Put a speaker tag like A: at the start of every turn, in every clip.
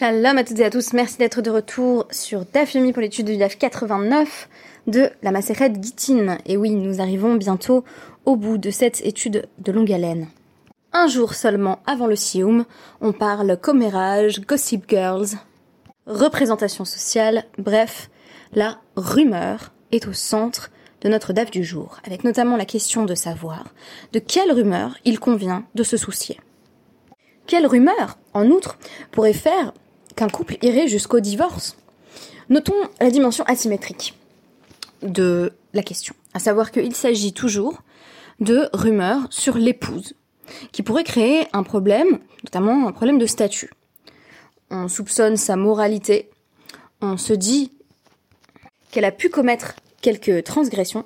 A: Shalom à toutes et à tous, merci d'être de retour sur DAF pour l'étude du DAF 89 de la Maseret Gittin. Et oui, nous arrivons bientôt au bout de cette étude de longue haleine. Un jour seulement avant le Sioum, on parle commérage, gossip girls, représentation sociale, bref, la rumeur est au centre de notre DAF du jour, avec notamment la question de savoir de quelle rumeur il convient de se soucier. Quelle rumeur, en outre, pourrait faire couple irait jusqu'au divorce. Notons la dimension asymétrique de la question, à savoir qu'il s'agit toujours de rumeurs sur l'épouse, qui pourrait créer un problème, notamment un problème de statut. On soupçonne sa moralité, on se dit qu'elle a pu commettre quelques transgressions,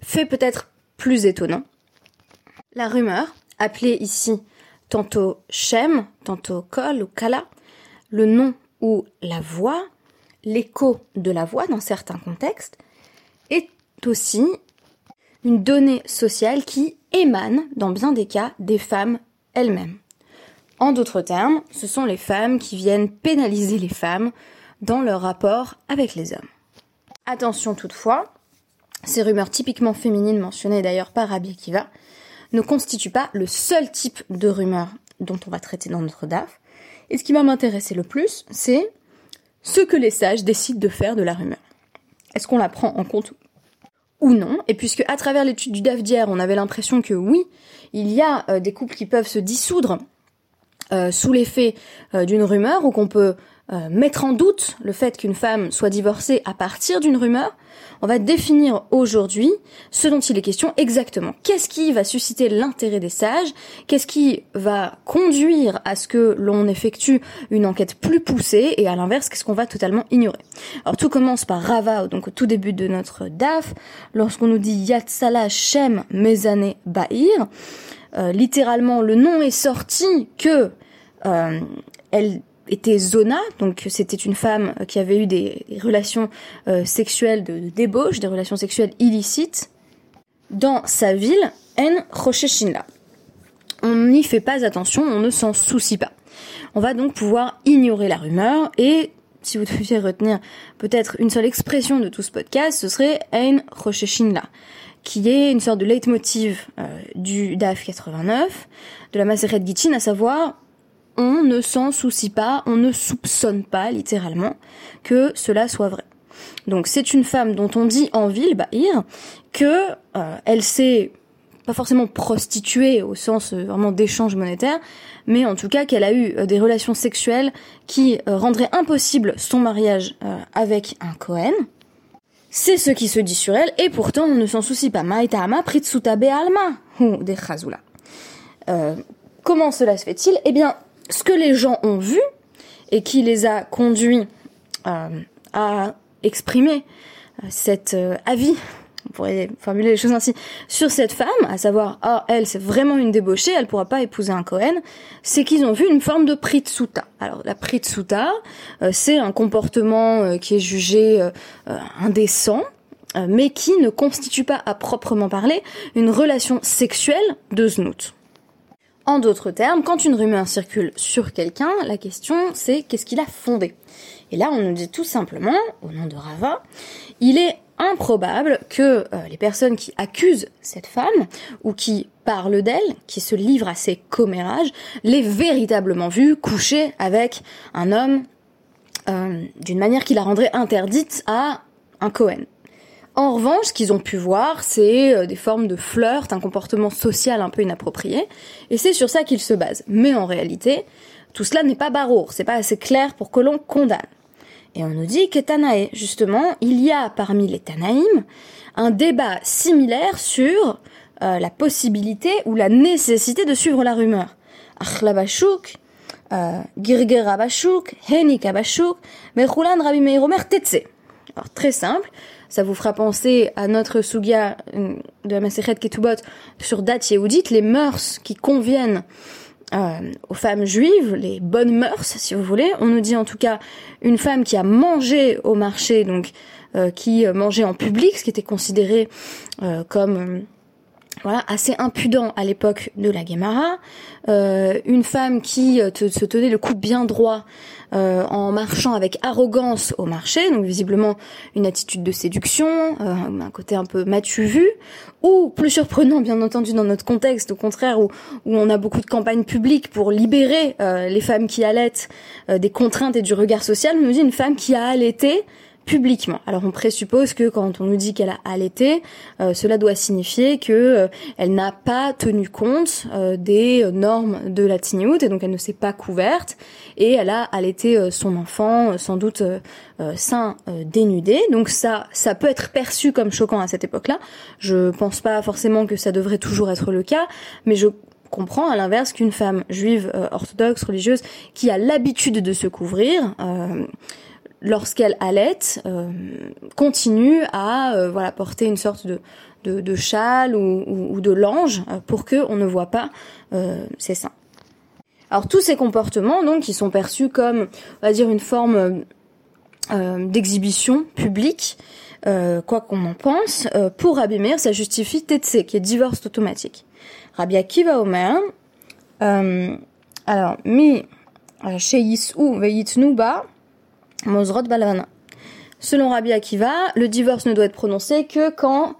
A: fait peut-être plus étonnant. La rumeur, appelée ici tantôt Shem, tantôt Kol ou Kala, le nom ou la voix, l'écho de la voix dans certains contextes, est aussi une donnée sociale qui émane, dans bien des cas, des femmes elles-mêmes. En d'autres termes, ce sont les femmes qui viennent pénaliser les femmes dans leur rapport avec les hommes. Attention toutefois, ces rumeurs typiquement féminines mentionnées d'ailleurs par Rabbi Kiva ne constituent pas le seul type de rumeurs dont on va traiter dans notre DAF, et ce qui va m'intéresser le plus, c'est ce que les sages décident de faire de la rumeur. Est-ce qu'on la prend en compte ou non? Et puisque à travers l'étude du DAF d'hier, on avait l'impression que oui, il y a euh, des couples qui peuvent se dissoudre euh, sous l'effet euh, d'une rumeur ou qu'on peut euh, mettre en doute le fait qu'une femme soit divorcée à partir d'une rumeur, on va définir aujourd'hui ce dont il est question exactement. Qu'est-ce qui va susciter l'intérêt des sages? Qu'est-ce qui va conduire à ce que l'on effectue une enquête plus poussée? Et à l'inverse, qu'est-ce qu'on va totalement ignorer? Alors tout commence par Rava, donc au tout début de notre DAF, lorsqu'on nous dit Yatsala Shem Mezane Bahir. Euh, littéralement, le nom est sorti que euh, elle était Zona, donc c'était une femme qui avait eu des relations euh, sexuelles de, débauche, des relations sexuelles illicites, dans sa ville, En Rosheshinla. On n'y fait pas attention, on ne s'en soucie pas. On va donc pouvoir ignorer la rumeur et si vous deviez retenir peut-être une seule expression de tout ce podcast, ce serait En Rosheshinla, qui est une sorte de leitmotiv euh, du DAF 89, de la Maseret Gittin, à savoir on ne s'en soucie pas, on ne soupçonne pas littéralement que cela soit vrai. Donc c'est une femme dont on dit en ville, Bahir, que euh, elle s'est pas forcément prostituée au sens euh, vraiment d'échange monétaire, mais en tout cas qu'elle a eu euh, des relations sexuelles qui rendraient impossible son mariage avec un Cohen. C'est ce qui se dit sur elle, et pourtant on ne s'en soucie pas. Maïtama pritsutabe alma, ou des comment cela se fait-il? Eh bien, ce que les gens ont vu et qui les a conduits euh, à exprimer euh, cet euh, avis, on pourrait formuler les choses ainsi, sur cette femme, à savoir, ah, elle, c'est vraiment une débauchée, elle pourra pas épouser un Cohen, c'est qu'ils ont vu une forme de pritsuta. Alors, la pritsuta, c'est un comportement qui est jugé indécent, mais qui ne constitue pas à proprement parler une relation sexuelle de znout. En d'autres termes, quand une rumeur circule sur quelqu'un, la question c'est qu'est-ce qu'il a fondé? Et là, on nous dit tout simplement, au nom de Rava, il est improbable que euh, les personnes qui accusent cette femme ou qui parlent d'elle, qui se livrent à ses commérages, l'aient véritablement vue coucher avec un homme euh, d'une manière qui la rendrait interdite à un Cohen. En revanche, ce qu'ils ont pu voir, c'est euh, des formes de flirt, un comportement social un peu inapproprié, et c'est sur ça qu'ils se basent. Mais en réalité, tout cela n'est pas barour, c'est pas assez clair pour que l'on condamne. Et on nous dit que Tanae, justement, il y a parmi les Tanaïm un débat similaire sur euh, la possibilité ou la nécessité de suivre la rumeur. Achlabashuk, Girger Abashuk, Henik Abashuk, Mechulan Rabbi Tetse. Alors très simple, ça vous fera penser à notre Sugia de la Masechet Ketubot sur date Yehudit, les mœurs qui conviennent euh, aux femmes juives, les bonnes mœurs, si vous voulez. On nous dit en tout cas une femme qui a mangé au marché, donc euh, qui mangeait en public, ce qui était considéré euh, comme voilà, assez impudent à l'époque de la Guémara, euh, une femme qui euh, se tenait le cou bien droit euh, en marchant avec arrogance au marché, donc visiblement une attitude de séduction, un côté un peu matu vu, ou plus surprenant bien entendu dans notre contexte, au contraire où, où on a beaucoup de campagnes publiques pour libérer les femmes qui allaitent des contraintes et du regard social, on nous dit une femme qui a allaité publiquement. Alors on présuppose que quand on nous dit qu'elle a allaité, euh, cela doit signifier que euh, elle n'a pas tenu compte euh, des normes de la tignoute et donc elle ne s'est pas couverte et elle a allaité son enfant sans doute sain dénudé. Donc ça ça peut être perçu comme choquant à cette époque-là. Je pense pas forcément que ça devrait toujours être le cas, mais je comprends à l'inverse qu'une femme juive orthodoxe religieuse qui a l'habitude de se couvrir lorsqu'elle allait, euh, continue à euh, voilà porter une sorte de, de, de châle ou, ou, de lange euh, pour que on ne voit pas ses seins. Alors tous ces comportements donc qui sont perçus comme on va dire une forme d'exhibition publique, quoi qu'on en pense, pour Rabbi Meir ça justifie Tetse qui est divorce automatique. Rabbi Akiva Omer, alors mi chez Yisou Veyitnuba Mozrot Balavana. Selon Rabbi Akiva, le divorce ne doit être prononcé que quand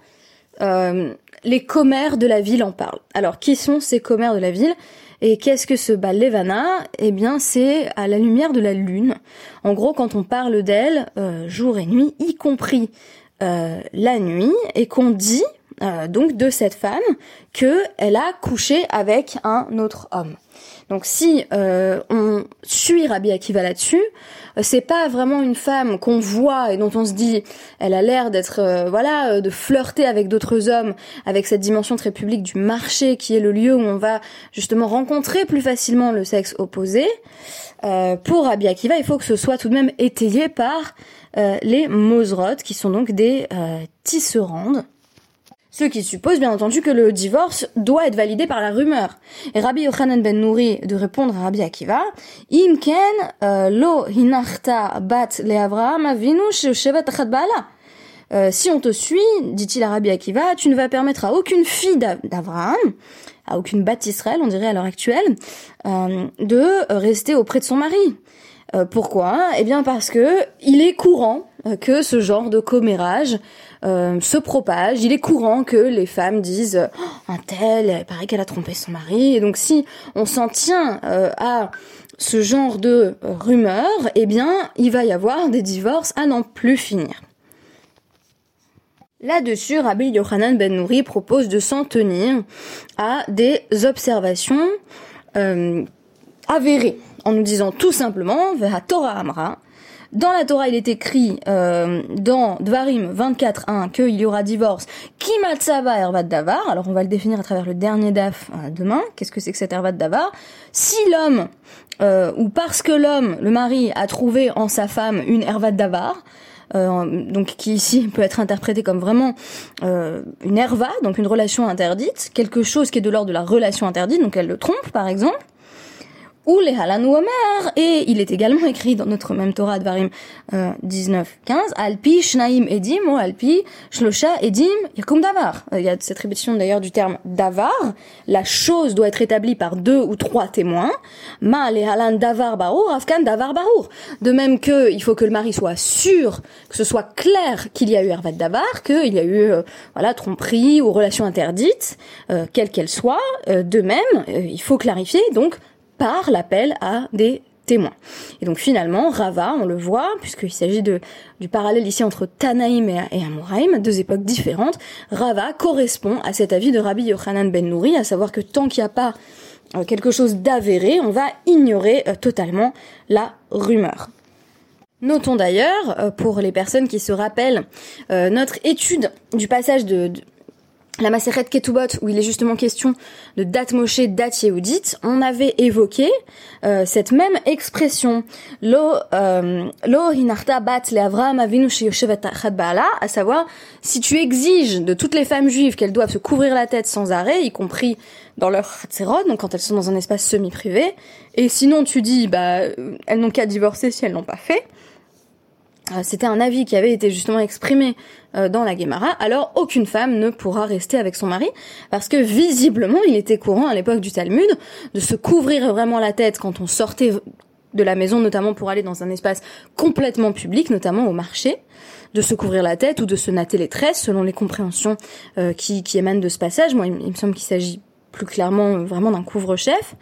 A: euh, les commères de la ville en parlent. Alors, qui sont ces commères de la ville et qu'est-ce que ce Balevana? Eh bien, c'est à la lumière de la lune. En gros, quand on parle d'elle, euh, jour et nuit, y compris euh, la nuit, et qu'on dit donc de cette femme que elle a couché avec un autre homme. Donc si euh, on suit Rabbi Akiva là-dessus, euh, c'est pas vraiment une femme qu'on voit et dont on se dit elle a l'air d'être euh, voilà de flirter avec d'autres hommes avec cette dimension très publique du marché qui est le lieu où on va justement rencontrer plus facilement le sexe opposé. pour Rabbi Akiva, il faut que ce soit tout de même étayé par les mosrot qui sont donc des tisserandes ce qui suppose bien entendu que le divorce doit être validé par la rumeur. Et Rabbi Yochanan ben Nouri de répondre à Rabbi Akiva, Imken euh, lo hinachta bat le Avraham avinu euh, si on te suit, dit-il à Rabbi Akiva, tu ne vas permettre à aucune fille d'Abraham, à aucune bat Israël, on dirait à l'heure actuelle, euh, de rester auprès de son mari. pourquoi? Eh bien parce que il est courant que ce genre de commérage euh, se propage. Il est courant que les femmes disent oh, un tel, il paraît qu'elle a trompé son mari. Et donc si on s'en tient euh, à ce genre de rumeurs, eh bien, il va y avoir des divorces à n'en plus finir. Là-dessus, Rabbi Yochanan Ben Nouri propose de s'en tenir à des observations euh, avérées, en nous disant tout simplement, Torah Amra, dans la Torah, il est écrit euh, dans Dvarim 24.1 qu'il y aura divorce. Kimatsava ervat davar? Alors on va le définir à travers le dernier daf euh, demain. Qu'est-ce que c'est que cet ervat davar? Si l'homme euh, ou parce que l'homme, le mari, a trouvé en sa femme une ervat davar, euh, donc qui ici peut être interprété comme vraiment euh, une erva, donc une relation interdite, quelque chose qui est de l'ordre de la relation interdite, donc elle le trompe par exemple ou les Halan Omer, et il est également écrit dans notre même Torah Dvarim euh, 19, 15, Alpi Shnaim Edim ou Alpi Shlosha Edim Yakum Davar. Euh, il y a cette répétition d'ailleurs du terme Davar. La chose doit être établie par deux ou trois témoins. Ma les Halan Davar Barour, Afkan Davar Barour. De même que il faut que le mari soit sûr, que ce soit clair qu'il y a eu Hervat Davar, qu'il y a eu euh, voilà tromperie ou relation interdite, euh, quelle qu'elle soit. de même, il faut clarifier donc par l'appel à des témoins. Et donc finalement, Rava, on le voit, puisqu'il s'agit de, du parallèle ici entre Tanaïm et, et deux époques différentes, Rava correspond à cet avis de Rabbi Yochanan ben Nouri, à savoir que tant qu'il n'y a pas euh, quelque chose d'avéré, on va ignorer euh, totalement la rumeur. Notons d'ailleurs, euh, pour les personnes qui se rappellent, notre étude du passage de la Maseret Ketubot, où il est justement question de date Moshe, date Yehudit, on avait évoqué euh, cette même expression, lo euh, lo hinarta bat le Avram avinu à savoir si tu exiges de toutes les femmes juives qu'elles doivent se couvrir la tête sans arrêt, y compris dans leur tzerod, donc quand elles sont dans un espace semi-privé, et sinon tu dis bah elles n'ont qu'à divorcer si elles l'ont pas fait. Euh, c'était un avis qui avait été justement exprimé euh, dans la Guémara, alors aucune femme ne pourra rester avec son mari, parce que visiblement il était courant à l'époque du Talmud de se couvrir vraiment la tête quand on sortait de la maison, notamment pour aller dans un espace complètement public, notamment au marché, de se couvrir la tête ou de se natter les tresses, selon les compréhensions euh, qui, qui émanent de ce passage. Moi, il, me semble qu'il s'agit plus clairement vraiment d'un couvre-chef.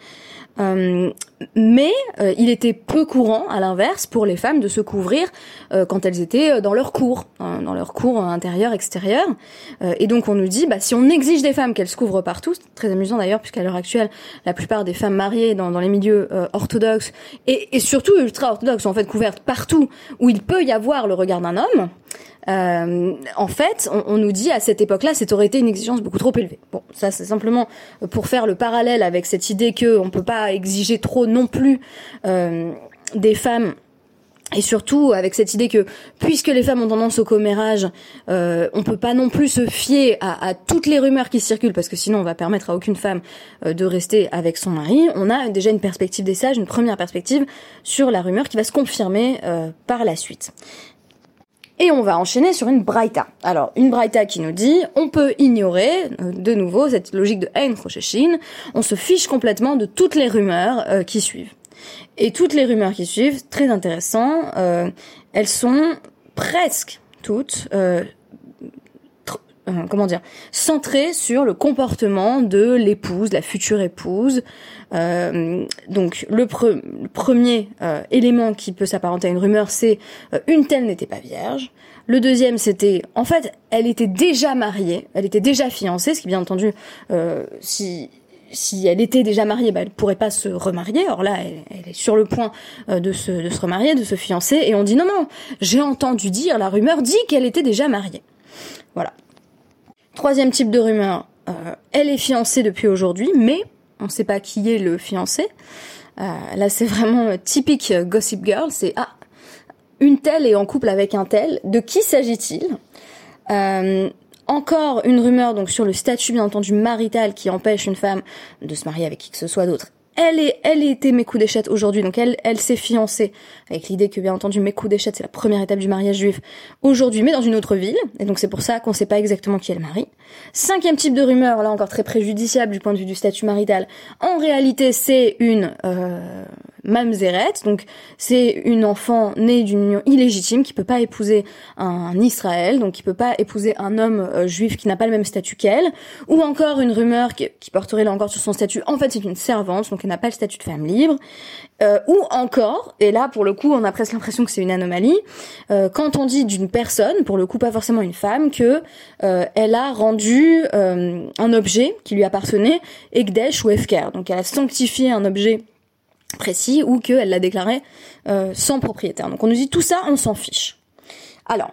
A: Euh, mais euh, il était peu courant, à l'inverse, pour les femmes de se couvrir euh, quand elles étaient dans leur cours, hein, dans leur cours intérieur, extérieur. et donc on nous dit, bah, si on exige des femmes qu'elles se couvrent partout, c'est très amusant d'ailleurs, puisqu'à l'heure actuelle, la plupart des femmes mariées dans, dans les milieux orthodoxes, et, et surtout ultra-orthodoxes, sont en fait couvertes partout où il peut y avoir le regard d'un homme, euh, en fait, on, nous dit à cette époque-là, cette aurait été une exigence beaucoup trop élevée. Bon, ça c'est simplement pour faire le parallèle avec cette idée que on peut pas exiger trop non plus euh, des femmes. Et surtout avec cette idée que puisque les femmes ont tendance au commérage, euh, on peut pas non plus se fier à, toutes les rumeurs qui circulent parce que sinon on va permettre à aucune femme euh, de rester avec son mari. On a déjà une perspective des sages, une première perspective sur la rumeur qui va se confirmer euh, par la suite. Et on va enchaîner sur une braïta. Alors, une braïta qui nous dit, on peut ignorer, euh, de nouveau, cette logique de Ein Rosheshin, on se fiche complètement de toutes les rumeurs euh, qui suivent. Et toutes les rumeurs qui suivent, très intéressant, euh, elles sont presque toutes euh, comment dire, centré sur le comportement de l'épouse, la future épouse. Euh, donc le, premier euh, élément qui peut s'apparenter à une rumeur, c'est une telle n'était pas vierge. Le deuxième, c'était en fait, elle était déjà mariée, elle était déjà fiancée, ce qui bien entendu, si si elle était déjà mariée, bah, elle pourrait pas se remarier. Or là, elle, elle est sur le point de se, de se remarier, de se fiancer, et on dit non, non, j'ai entendu dire, la rumeur dit qu'elle était déjà mariée. Voilà. Troisième type de rumeur, euh, elle est fiancée depuis aujourd'hui, mais on ne sait pas qui est le fiancé. Euh, là, c'est vraiment euh, typique Gossip Girl. C'est ah, une telle est en couple avec un tel. De qui s'agit-il? Encore une rumeur donc sur le statut bien entendu marital qui empêche une femme de se marier avec qui que ce soit d'autre elle est, elle était mes coups aujourd'hui, donc elle, elle s'est fiancée avec l'idée que bien entendu mes coups c'est la première étape du mariage juif aujourd'hui, mais dans une autre ville, et donc c'est pour ça qu'on sait pas exactement qui est le mari. Cinquième type de rumeur, là encore très préjudiciable du point de vue du statut marital. En réalité, c'est une euh, mamzeret, donc c'est une enfant née d'une union illégitime qui peut pas épouser un, Israël, donc qui peut pas épouser un homme euh, juif qui n'a pas le même statut qu'elle, ou encore une rumeur qui, porterait là encore sur son statut. En fait, c'est une servante, donc elle n'a pas le statut de femme libre. Euh, ou encore, et là pour le coup on a presque l'impression que c'est une anomalie, euh, quand on dit d'une personne, pour le coup pas forcément une femme, que euh, elle a rendu un objet qui lui appartenait Ekdesh ou Efker, donc elle a sanctifié un objet précis ou qu'elle l'a déclaré sans propriétaire. Donc on nous dit tout ça, on s'en fiche. Alors,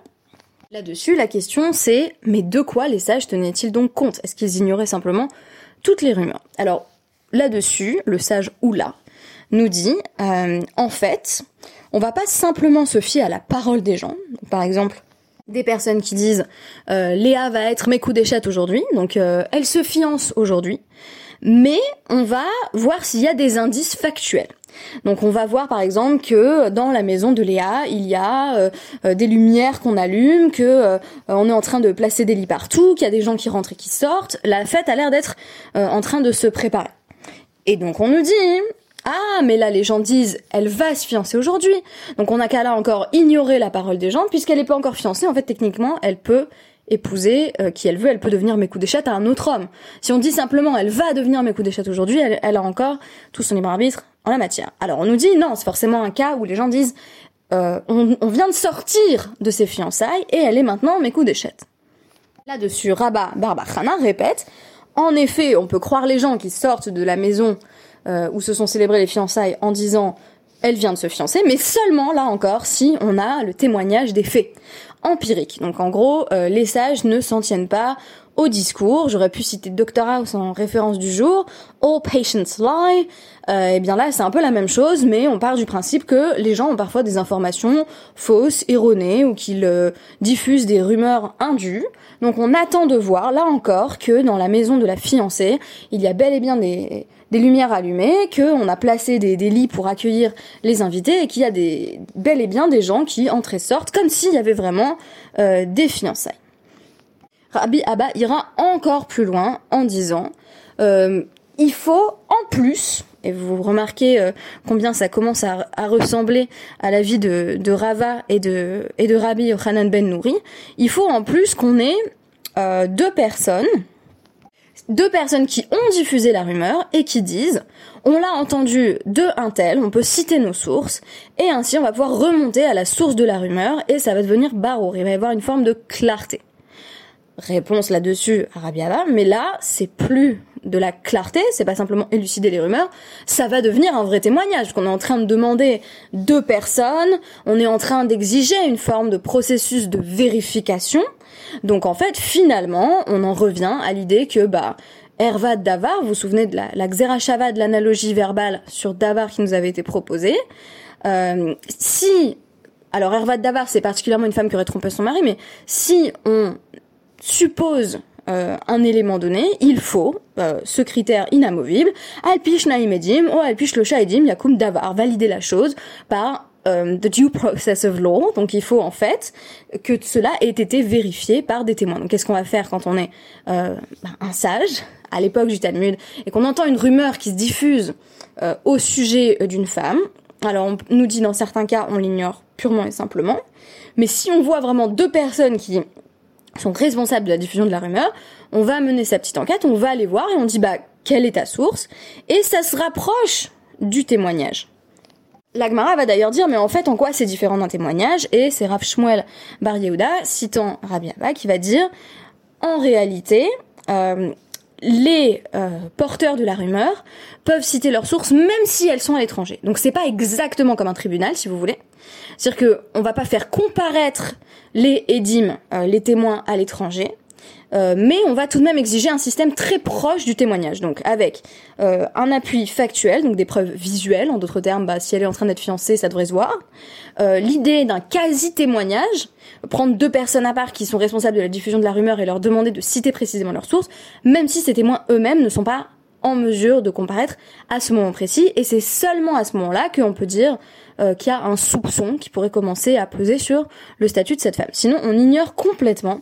A: là-dessus, la question c'est, mais de quoi les sages tenaient-ils donc compte? Est-ce qu'ils ignoraient simplement toutes les rumeurs? Alors, là-dessus, le sage Oula nous dit, euh, en fait, on va pas simplement se fier à la parole des gens. Par exemple, des personnes qui disent euh, Léa va être mes coups d'échette aujourd'hui, donc euh, elle se fiance aujourd'hui, mais on va voir s'il y a des indices factuels. Donc on va voir par exemple que dans la maison de Léa, il y a des lumières qu'on allume, que on est en train de placer des lits partout, qu'il y a des gens qui rentrent et qui sortent. La fête a l'air d'être en train de se préparer. Et donc on nous dit ah, mais là, les gens disent, elle va se fiancer aujourd'hui. Donc, on n'a qu'à là encore ignorer la parole des gens, puisqu'elle n'est pas encore fiancée. En fait, techniquement, elle peut épouser euh, qui elle veut, elle peut devenir mes coups d'échette à un autre homme. Si on dit simplement, elle va devenir mes coups d'échette aujourd'hui, elle, a encore tout son libre arbitre en la matière. Alors, on nous dit, non, c'est forcément un cas où les gens disent, euh, on, vient de sortir de ses fiançailles et elle est maintenant mes coups d'échette. Là-dessus, Rabat Barbachana répète, en effet, on peut croire les gens qui sortent de la maison euh, où se sont célébrées les fiançailles en disant elle vient de se fiancer, mais seulement là encore si on a le témoignage des faits. Empirique. Donc en gros, les sages ne s'en tiennent pas au discours. J'aurais pu citer Dr House en référence du jour. All patients lie. Euh, et eh bien là, c'est un peu la même chose, mais on part du principe que les gens ont parfois des informations fausses, erronées, ou qu'ils euh, diffusent des rumeurs indues. Donc on attend de voir, là encore, que dans la maison de la fiancée, il y a bel et bien des, des lumières allumées, qu'on a placé des, des, lits pour accueillir les invités, et qu'il y a des, bel et bien des gens qui entrent et sortent, comme s'il y avait vraiment euh, des fiançailles. Rabbi Abba ira encore plus loin en disant euh, il faut en plus, et vous remarquez euh, combien ça commence à, ressembler à la vie de, Rava et de, et de Rabbi Yochanan Ben Nouri, il faut en plus qu'on ait deux personnes, deux personnes qui ont diffusé la rumeur et qui disent on l'a entendu de un tel, on peut citer nos sources, et ainsi on va pouvoir remonter à la source de la rumeur et ça va devenir barour, il va y avoir une forme de clarté réponse là-dessus à mais là, c'est plus de la clarté, c'est pas simplement élucider les rumeurs, ça va devenir un vrai témoignage, qu'on est en train de demander deux personnes, on est en train d'exiger une forme de processus de vérification. Donc en fait, finalement, on en revient à l'idée que bah Hervad Davar, vous vous souvenez de la, la Xerashava de l'analogie verbale sur Davar qui nous avait été proposée. Euh, si alors Hervad Davar, c'est particulièrement une femme qui aurait trompé son mari, mais si on suppose euh, un élément donné, il faut euh, ce critère inamovible, alpish naïmedim ou alpish lo shahidim yakum davar, valider la chose par euh, the due process of law. Donc il faut en fait que cela ait été vérifié par des témoins. Donc qu'est-ce qu'on va faire quand on est euh, un sage à l'époque du Talmud et qu'on entend une rumeur qui se diffuse au sujet d'une femme? Alors on nous dit dans certains cas on l'ignore purement et simplement, mais si on voit vraiment deux personnes qui sont responsables de la diffusion de la rumeur, on va mener sa petite enquête, on va aller voir et on dit bah quelle est ta source? Et ça se rapproche du témoignage. L'Agmara va d'ailleurs dire mais en fait en quoi c'est différent d'un témoignage? Et c'est Rav Shmuel Bar Yehuda citant Rabbi Abba qui va dire en réalité euh, les euh, porteurs de la rumeur peuvent citer leurs sources même si elles sont à l'étranger. Donc c'est pas exactement comme un tribunal si vous voulez. C'est-à-dire que on va pas faire comparaître les édimes, euh, les témoins à l'étranger, euh, mais on va tout de même exiger un système très proche du témoignage, donc avec euh, un appui factuel, donc des preuves visuelles, en d'autres termes, bah, si elle est en train d'être fiancée, ça devrait se voir. L'idée d'un quasi-témoignage, prendre deux personnes à part qui sont responsables de la diffusion de la rumeur et leur demander de citer précisément leurs sources, même si ces témoins eux-mêmes ne sont pas en mesure de comparaître à ce moment précis, et c'est seulement à ce moment-là qu'on peut dire euh, qu'il y a un soupçon qui pourrait commencer à peser sur le statut de cette femme. Sinon, on ignore complètement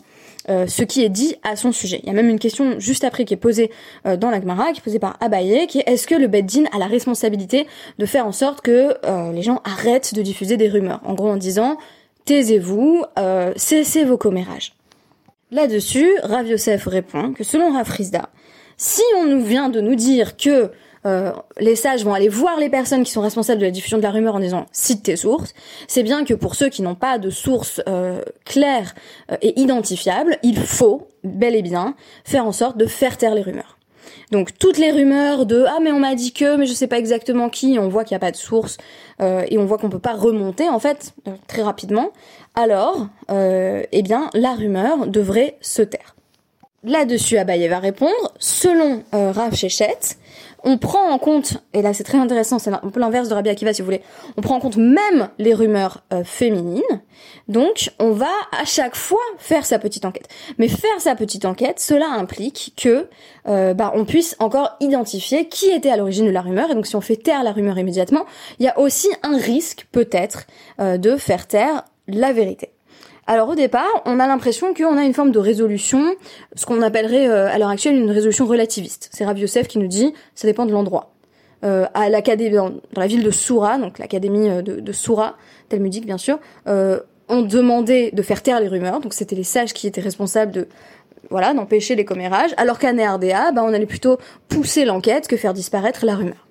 A: euh, ce qui est dit à son sujet. Il y a même une question juste après qui est posée euh, dans la Gemara, qui est posée par Abaye, qui est est-ce que le Beddin a la responsabilité de faire en sorte que les gens arrêtent de diffuser des rumeurs? En gros, en disant taisez-vous, cessez vos commérages. Là-dessus, Rav Yosef répond que selon Rav si on nous vient de nous dire que euh, les sages vont aller voir les personnes qui sont responsables de la diffusion de la rumeur en disant cite tes sources, c'est bien que pour ceux qui n'ont pas de sources euh, claires euh, et identifiables, il faut bel et bien faire en sorte de faire taire les rumeurs. Donc toutes les rumeurs de ah mais on m'a dit que mais je sais pas exactement qui, on voit qu'il n'y a pas de source et on voit qu'on peut pas remonter en fait très rapidement. Alors eh bien la rumeur devrait se taire. Là-dessus, Abaye va répondre, selon euh, Rav on prend en compte, et là c'est très intéressant, c'est un peu l'inverse de Rabbi Akiva si vous voulez, on prend en compte même les rumeurs euh, féminines, donc on va à chaque fois faire sa petite enquête. Mais faire sa petite enquête, cela implique que euh, bah, on puisse encore identifier qui était à l'origine de la rumeur, et donc si on fait taire la rumeur immédiatement, il y a aussi un risque peut-être euh, de faire taire la vérité. Alors au départ, on a l'impression qu'on a une forme de résolution, ce qu'on appellerait euh, à l'heure actuelle une résolution relativiste. C'est Rav Yosef qui nous dit, ça dépend de l'endroit. Euh, à l'académie, dans, la ville de Soura, donc l'académie euh, de, de Soura, talmudique bien sûr, euh, on demandait de faire taire les rumeurs, donc c'était les sages qui étaient responsables de voilà d'empêcher les commérages, alors qu'à NRDA, bah, on allait plutôt pousser l'enquête que faire disparaître la rumeur.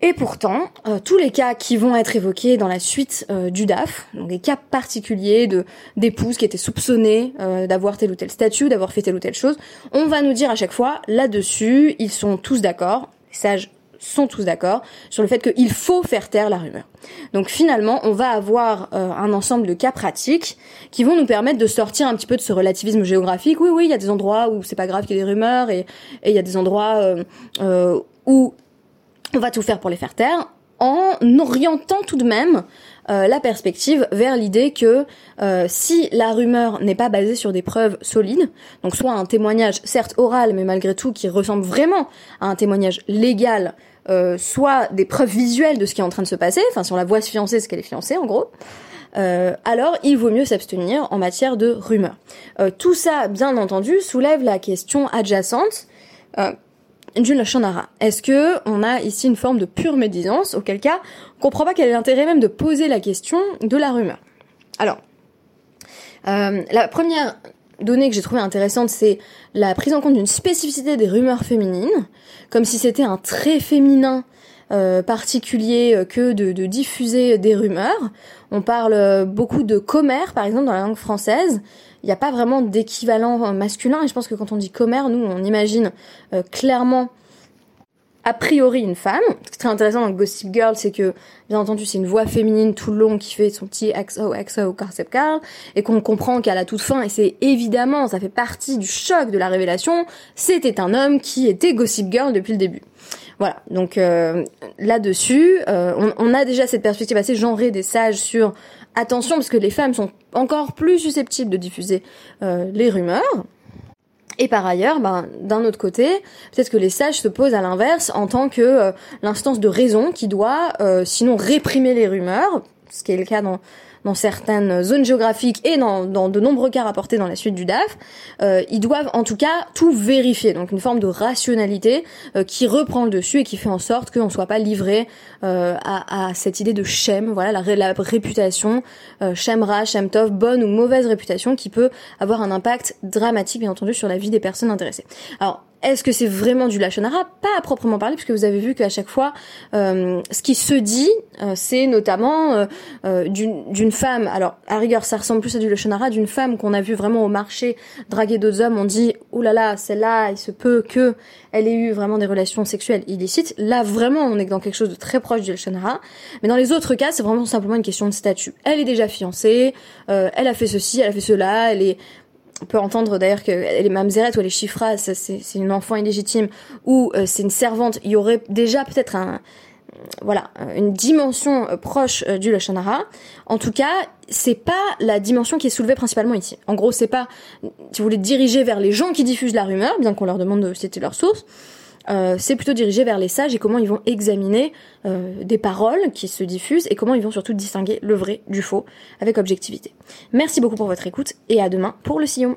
A: Et pourtant, euh, tous les cas qui vont être évoqués dans la suite euh, du DAF, donc des cas particuliers de d'épouses qui étaient soupçonnées euh, d'avoir tel ou tel statut, d'avoir fait telle ou telle chose, on va nous dire à chaque fois là-dessus, ils sont tous d'accord, les sages sont tous d'accord sur le fait qu'il faut faire taire la rumeur. Donc finalement, on va avoir un ensemble de cas pratiques qui vont nous permettre de sortir un petit peu de ce relativisme géographique. Oui, oui, il y a des endroits où c'est pas grave qu'il y ait des rumeurs et il y a des endroits où on va tout faire pour les faire taire en orientant tout de même euh, la perspective vers l'idée que euh, si la rumeur n'est pas basée sur des preuves solides, donc soit un témoignage certes oral mais malgré tout qui ressemble vraiment à un témoignage légal, euh, soit des preuves visuelles de ce qui est en train de se passer, enfin si on la voit se fiancer, ce qu'elle est fiancée en gros, alors il vaut mieux s'abstenir en matière de rumeurs. tout ça, bien entendu, soulève la question adjacente du. Est-ce que on a ici une forme de pure médisance, auquel cas, on comprend pas quel est l'intérêt même de poser la question de la rumeur. Alors, euh, la première donnée que j'ai trouvée intéressante, c'est la prise en compte d'une spécificité des rumeurs féminines, comme si c'était un trait féminin euh, particulier euh, que de, de, diffuser des rumeurs. On parle beaucoup de commère, par exemple, dans la langue française il n'y a pas vraiment d'équivalent masculin. Et je pense que quand on dit commère, nous, on imagine euh, clairement a priori une femme. Ce qui est très intéressant dans Gossip Girl, c'est que, bien entendu, c'est une voix féminine tout le long qui fait son petit XO, XO, Gossip Girl, et qu'on comprend qu'à la toute fin, et c'est évidemment, ça fait partie du choc de la révélation, c'était un homme qui était Gossip Girl depuis le début. Voilà, donc euh, là-dessus, euh, on, on, a déjà cette perspective assez genrée des sages sur attention parce que les femmes sont encore plus susceptibles de diffuser euh, les rumeurs. Et par ailleurs, ben, d'un autre côté, peut-être que les sages se posent à l'inverse en tant que euh, l'instance de raison qui doit, euh, sinon réprimer les rumeurs, ce qui est le cas dans dans certaines zones géographiques et dans, de nombreux cas rapportés dans la suite du DAF, euh, ils doivent en tout cas tout vérifier. Donc une forme de rationalité euh, qui reprend le dessus et qui fait en sorte qu'on ne soit pas livré euh, à, cette idée de Shem, voilà la, réputation, euh, Shem Ra, Shem Tov, bonne ou mauvaise réputation qui peut avoir un impact dramatique bien entendu sur la vie des personnes intéressées. Alors est-ce que c'est vraiment du lachonara? Pas à proprement parler, puisque vous avez vu qu'à chaque fois, euh, ce qui se dit, euh, c'est notamment euh, d'une femme. Alors, à rigueur, ça ressemble plus à du lachonara, d'une femme qu'on a vu vraiment au marché draguer d'autres hommes. On dit, oh là là, celle-là, il se peut que elle ait eu vraiment des relations sexuelles illicites. Là, vraiment, on est dans quelque chose de très proche du lachonara. Mais dans les autres cas, c'est vraiment simplement une question de statut. Elle est déjà fiancée, elle a fait ceci, elle a fait cela, elle est on peut entendre d'ailleurs que les mamzerettes ou les chiffras, c'est une enfant illégitime ou euh, c'est une servante, il y aurait déjà peut-être un voilà une dimension euh, proche euh, du lashonara. En tout cas, c'est pas la dimension qui est soulevée principalement ici. En gros, c'est pas si vous voulez diriger vers les gens qui diffusent la rumeur, bien qu'on leur demande de citer leur source. C'est plutôt dirigé vers les sages et comment ils vont examiner des paroles qui se diffusent et comment ils vont surtout distinguer le vrai du faux avec objectivité. Merci beaucoup pour votre écoute et à demain pour le sillon.